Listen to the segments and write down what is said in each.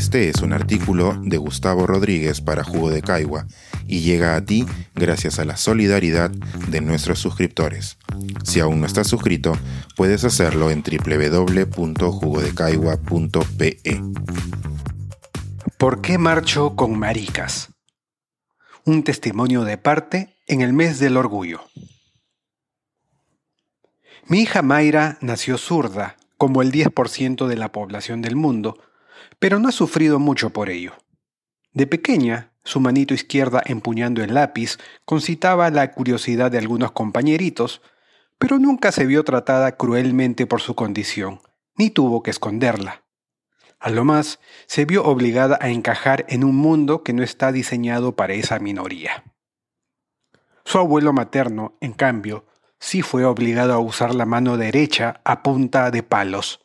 Este es un artículo de Gustavo Rodríguez para Jugo de Caigua y llega a ti gracias a la solidaridad de nuestros suscriptores. Si aún no estás suscrito, puedes hacerlo en www.jugodecaigua.pe. ¿Por qué marcho con maricas? Un testimonio de parte en el mes del orgullo. Mi hija Mayra nació zurda, como el 10% de la población del mundo, pero no ha sufrido mucho por ello. De pequeña, su manito izquierda empuñando el lápiz concitaba la curiosidad de algunos compañeritos, pero nunca se vio tratada cruelmente por su condición, ni tuvo que esconderla. A lo más, se vio obligada a encajar en un mundo que no está diseñado para esa minoría. Su abuelo materno, en cambio, sí fue obligado a usar la mano derecha a punta de palos,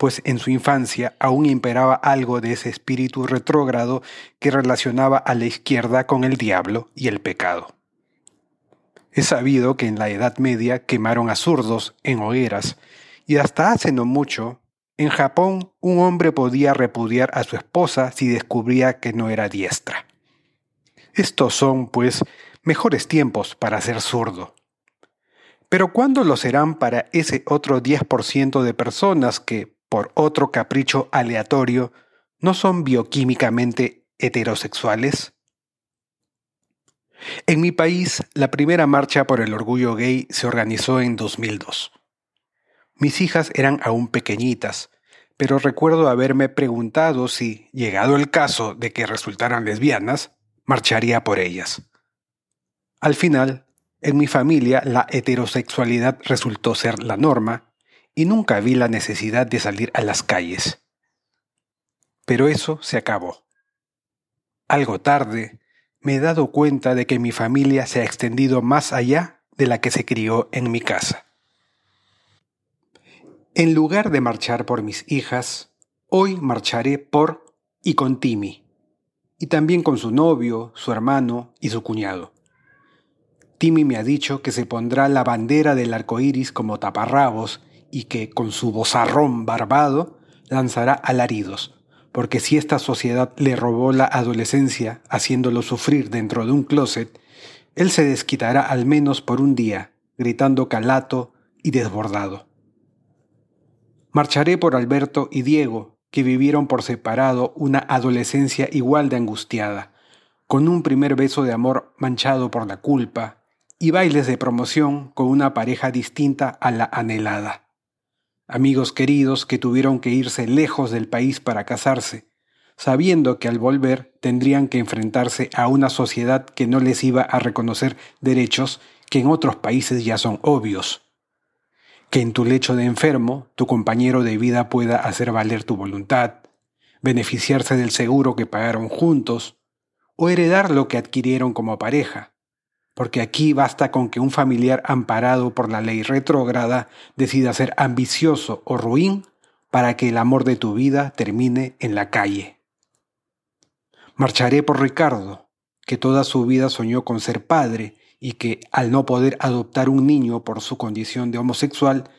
pues en su infancia aún imperaba algo de ese espíritu retrógrado que relacionaba a la izquierda con el diablo y el pecado. Es sabido que en la Edad Media quemaron a zurdos en hogueras, y hasta hace no mucho en Japón, un hombre podía repudiar a su esposa si descubría que no era diestra. Estos son, pues, mejores tiempos para ser zurdo. Pero ¿cuándo lo serán para ese otro 10% de personas que, por otro capricho aleatorio, no son bioquímicamente heterosexuales? En mi país, la primera marcha por el orgullo gay se organizó en 2002. Mis hijas eran aún pequeñitas, pero recuerdo haberme preguntado si, llegado el caso de que resultaran lesbianas, marcharía por ellas. Al final, en mi familia la heterosexualidad resultó ser la norma y nunca vi la necesidad de salir a las calles. Pero eso se acabó. Algo tarde, me he dado cuenta de que mi familia se ha extendido más allá de la que se crió en mi casa. En lugar de marchar por mis hijas, hoy marcharé por y con Timmy, y también con su novio, su hermano y su cuñado. Timmy me ha dicho que se pondrá la bandera del arco iris como taparrabos y que, con su bozarrón barbado, lanzará alaridos, porque si esta sociedad le robó la adolescencia haciéndolo sufrir dentro de un closet, él se desquitará al menos por un día, gritando calato y desbordado. Marcharé por Alberto y Diego, que vivieron por separado una adolescencia igual de angustiada, con un primer beso de amor manchado por la culpa, y bailes de promoción con una pareja distinta a la anhelada. Amigos queridos que tuvieron que irse lejos del país para casarse, sabiendo que al volver tendrían que enfrentarse a una sociedad que no les iba a reconocer derechos que en otros países ya son obvios. Que en tu lecho de enfermo tu compañero de vida pueda hacer valer tu voluntad, beneficiarse del seguro que pagaron juntos o heredar lo que adquirieron como pareja, porque aquí basta con que un familiar amparado por la ley retrógrada decida ser ambicioso o ruin para que el amor de tu vida termine en la calle. Marcharé por Ricardo, que toda su vida soñó con ser padre y que, al no poder adoptar un niño por su condición de homosexual,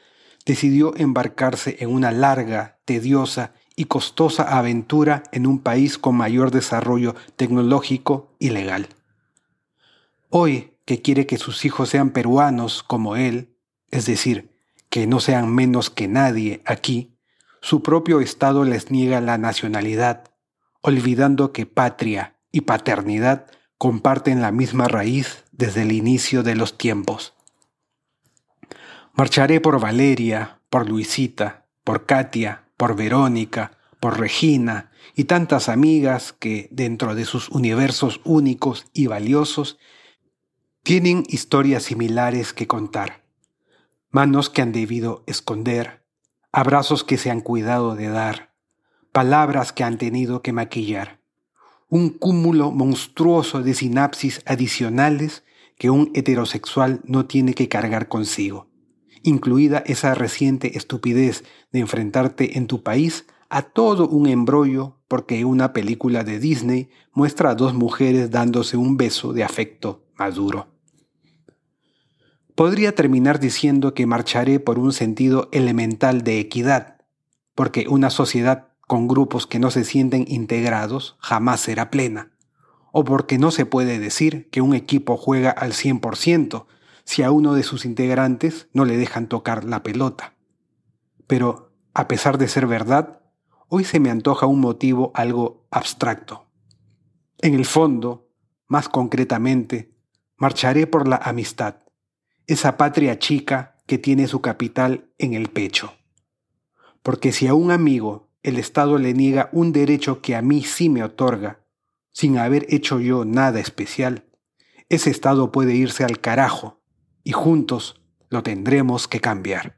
decidió embarcarse en una larga, tediosa y costosa aventura en un país con mayor desarrollo tecnológico y legal. Hoy, que quiere que sus hijos sean peruanos como él, es decir, que no sean menos que nadie aquí, su propio Estado les niega la nacionalidad, olvidando que patria y paternidad comparten la misma raíz desde el inicio de los tiempos. Marcharé por Valeria, por Luisita, por Katia, por Verónica, por Regina y tantas amigas que, dentro de sus universos únicos y valiosos, tienen historias similares que contar, manos que han debido esconder, abrazos que se han cuidado de dar, palabras que han tenido que maquillar. Un cúmulo monstruoso de sinapsis adicionales que un heterosexual no tiene que cargar consigo, incluida esa reciente estupidez de enfrentarte en tu país a todo un embrollo porque una película de Disney muestra a dos mujeres dándose un beso de afecto maduro. Podría terminar diciendo que marcharé por un sentido elemental de equidad, porque una sociedad con grupos que no se sienten integrados jamás será plena, o porque no se puede decir que un equipo juega al 100% si a uno de sus integrantes no le dejan tocar la pelota. Pero, a pesar de ser verdad, hoy se me antoja un motivo algo abstracto. En el fondo, más concretamente, marcharé por la amistad, esa patria chica que tiene su capital en el pecho. Porque si a un amigo el Estado le niega un derecho que a mí sí me otorga, sin haber hecho yo nada especial, ese Estado puede irse al carajo y juntos lo tendremos que cambiar.